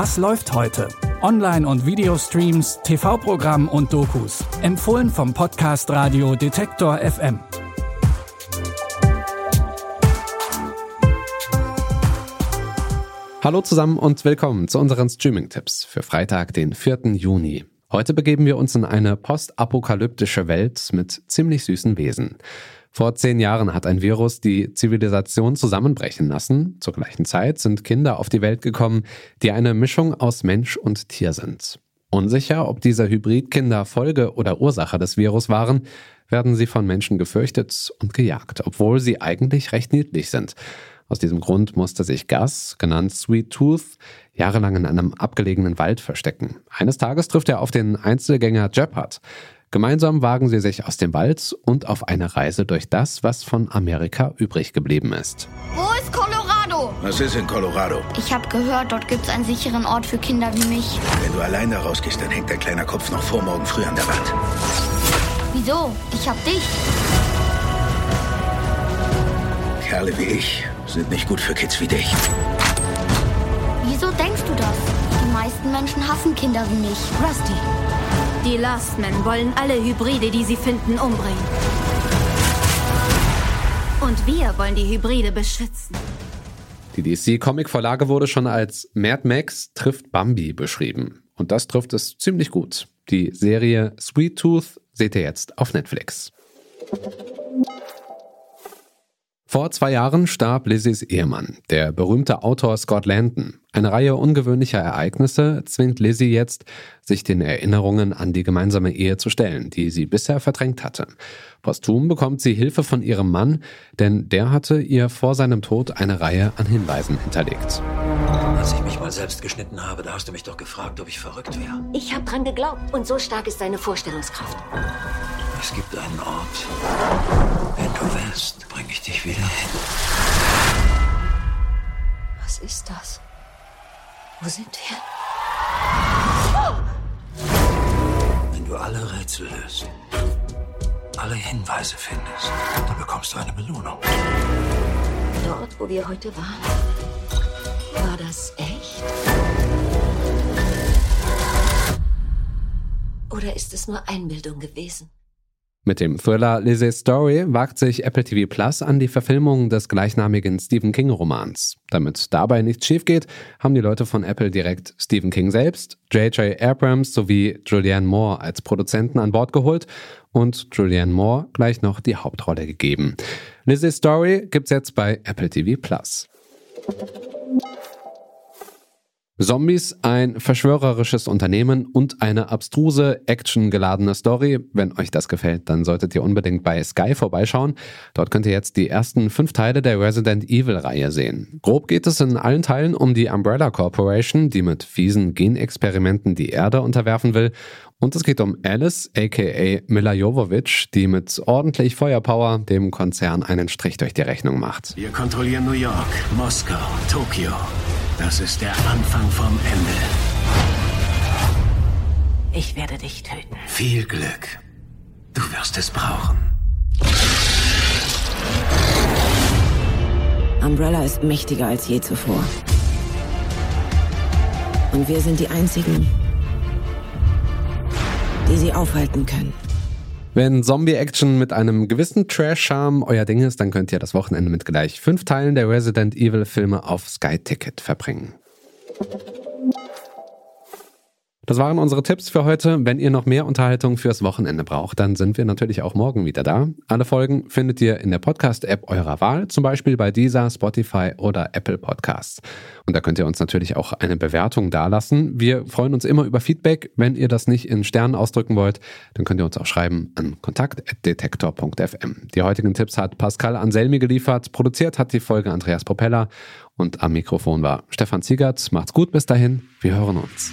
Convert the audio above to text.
Was läuft heute? Online- und Videostreams, TV-Programm und Dokus. Empfohlen vom Podcast Radio Detektor FM. Hallo zusammen und willkommen zu unseren Streaming-Tipps für Freitag, den 4. Juni. Heute begeben wir uns in eine postapokalyptische Welt mit ziemlich süßen Wesen. Vor zehn Jahren hat ein Virus die Zivilisation zusammenbrechen lassen. Zur gleichen Zeit sind Kinder auf die Welt gekommen, die eine Mischung aus Mensch und Tier sind. Unsicher, ob diese Hybridkinder Folge oder Ursache des Virus waren, werden sie von Menschen gefürchtet und gejagt, obwohl sie eigentlich recht niedlich sind. Aus diesem Grund musste sich Gus, genannt Sweet Tooth, jahrelang in einem abgelegenen Wald verstecken. Eines Tages trifft er auf den Einzelgänger Jeppard. Gemeinsam wagen sie sich aus dem Wald und auf eine Reise durch das, was von Amerika übrig geblieben ist. Wo ist Colorado? Was ist in Colorado? Ich habe gehört, dort gibt es einen sicheren Ort für Kinder wie mich. Wenn du allein da rausgehst, dann hängt dein kleiner Kopf noch vor morgen früh an der Wand. Wieso? Ich hab dich. Kerle wie ich sind nicht gut für Kids wie dich. Wieso denkst du das? Die meisten Menschen hassen Kinder wie mich. Rusty. Die Lastmen wollen alle Hybride, die sie finden, umbringen. Und wir wollen die Hybride beschützen. Die DC-Comic-Vorlage wurde schon als Mad Max trifft Bambi beschrieben. Und das trifft es ziemlich gut. Die Serie Sweet Tooth seht ihr jetzt auf Netflix. Vor zwei Jahren starb Lizzies Ehemann, der berühmte Autor Scott Landon. Eine Reihe ungewöhnlicher Ereignisse zwingt Lizzie jetzt, sich den Erinnerungen an die gemeinsame Ehe zu stellen, die sie bisher verdrängt hatte. Posthum bekommt sie Hilfe von ihrem Mann, denn der hatte ihr vor seinem Tod eine Reihe an Hinweisen hinterlegt. Als ich mich mal selbst geschnitten habe, da hast du mich doch gefragt, ob ich verrückt wäre. Ich habe dran geglaubt und so stark ist seine Vorstellungskraft. Es gibt einen Ort. Wenn du willst, bringe ich dich wieder hin. Was ist das? Wo sind wir? Wenn du alle Rätsel löst, alle Hinweise findest, dann bekommst du eine Belohnung. Dort, wo wir heute waren. War das echt? Oder ist es nur Einbildung gewesen? Mit dem Thriller Lizzie's Story wagt sich Apple TV Plus an die Verfilmung des gleichnamigen Stephen King Romans. Damit dabei nichts schief geht, haben die Leute von Apple direkt Stephen King selbst, J.J. Abrams sowie Julianne Moore als Produzenten an Bord geholt und Julianne Moore gleich noch die Hauptrolle gegeben. Lizzie's Story gibt's jetzt bei Apple TV Plus. Zombies, ein verschwörerisches Unternehmen und eine abstruse, actiongeladene Story. Wenn euch das gefällt, dann solltet ihr unbedingt bei Sky vorbeischauen. Dort könnt ihr jetzt die ersten fünf Teile der Resident Evil-Reihe sehen. Grob geht es in allen Teilen um die Umbrella Corporation, die mit fiesen Genexperimenten die Erde unterwerfen will. Und es geht um Alice, aka Mila Jovovich, die mit ordentlich Feuerpower dem Konzern einen Strich durch die Rechnung macht. Wir kontrollieren New York, Moskau, Tokio. Das ist der Anfang vom Ende. Ich werde dich töten. Viel Glück. Du wirst es brauchen. Umbrella ist mächtiger als je zuvor. Und wir sind die Einzigen, die sie aufhalten können. Wenn Zombie-Action mit einem gewissen Trash-Charme euer Ding ist, dann könnt ihr das Wochenende mit gleich fünf Teilen der Resident Evil-Filme auf Sky Ticket verbringen. Das waren unsere Tipps für heute. Wenn ihr noch mehr Unterhaltung fürs Wochenende braucht, dann sind wir natürlich auch morgen wieder da. Alle Folgen findet ihr in der Podcast-App eurer Wahl, zum Beispiel bei dieser, Spotify oder Apple Podcasts. Und da könnt ihr uns natürlich auch eine Bewertung dalassen. Wir freuen uns immer über Feedback. Wenn ihr das nicht in Sternen ausdrücken wollt, dann könnt ihr uns auch schreiben an kontakt.detektor.fm. Die heutigen Tipps hat Pascal Anselmi geliefert. Produziert hat die Folge Andreas Propeller. Und am Mikrofon war Stefan Ziegert. Macht's gut bis dahin. Wir hören uns.